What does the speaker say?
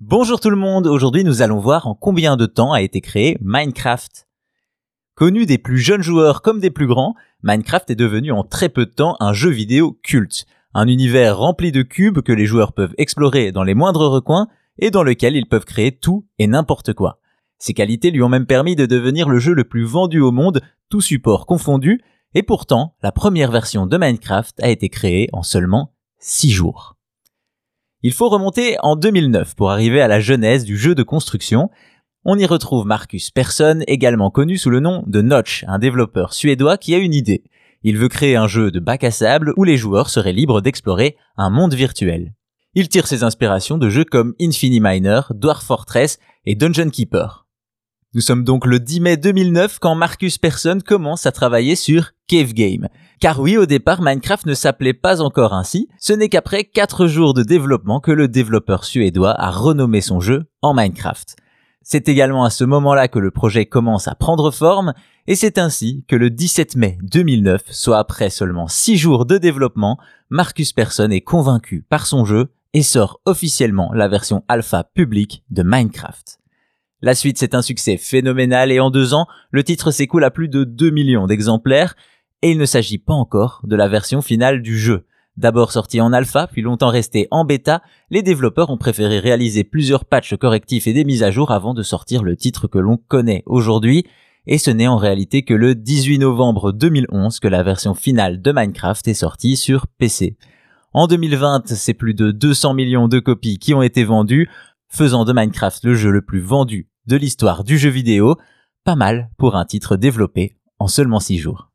Bonjour tout le monde, aujourd'hui nous allons voir en combien de temps a été créé Minecraft. Connu des plus jeunes joueurs comme des plus grands, Minecraft est devenu en très peu de temps un jeu vidéo culte, un univers rempli de cubes que les joueurs peuvent explorer dans les moindres recoins et dans lequel ils peuvent créer tout et n'importe quoi. Ses qualités lui ont même permis de devenir le jeu le plus vendu au monde, tout support confondu, et pourtant la première version de Minecraft a été créée en seulement 6 jours. Il faut remonter en 2009 pour arriver à la genèse du jeu de construction. On y retrouve Marcus Persson, également connu sous le nom de Notch, un développeur suédois qui a une idée. Il veut créer un jeu de bac à sable où les joueurs seraient libres d'explorer un monde virtuel. Il tire ses inspirations de jeux comme Miner, Dwarf Fortress et Dungeon Keeper. Nous sommes donc le 10 mai 2009 quand Marcus Persson commence à travailler sur Cave Game. Car oui, au départ, Minecraft ne s'appelait pas encore ainsi. Ce n'est qu'après 4 jours de développement que le développeur suédois a renommé son jeu en Minecraft. C'est également à ce moment-là que le projet commence à prendre forme, et c'est ainsi que le 17 mai 2009, soit après seulement 6 jours de développement, Marcus Persson est convaincu par son jeu et sort officiellement la version alpha publique de Minecraft. La suite, c'est un succès phénoménal et en deux ans, le titre s'écoule à plus de 2 millions d'exemplaires et il ne s'agit pas encore de la version finale du jeu. D'abord sorti en alpha, puis longtemps resté en bêta, les développeurs ont préféré réaliser plusieurs patchs correctifs et des mises à jour avant de sortir le titre que l'on connaît aujourd'hui, et ce n'est en réalité que le 18 novembre 2011 que la version finale de Minecraft est sortie sur PC. En 2020, c'est plus de 200 millions de copies qui ont été vendues, faisant de Minecraft le jeu le plus vendu de l'histoire du jeu vidéo, pas mal pour un titre développé en seulement 6 jours.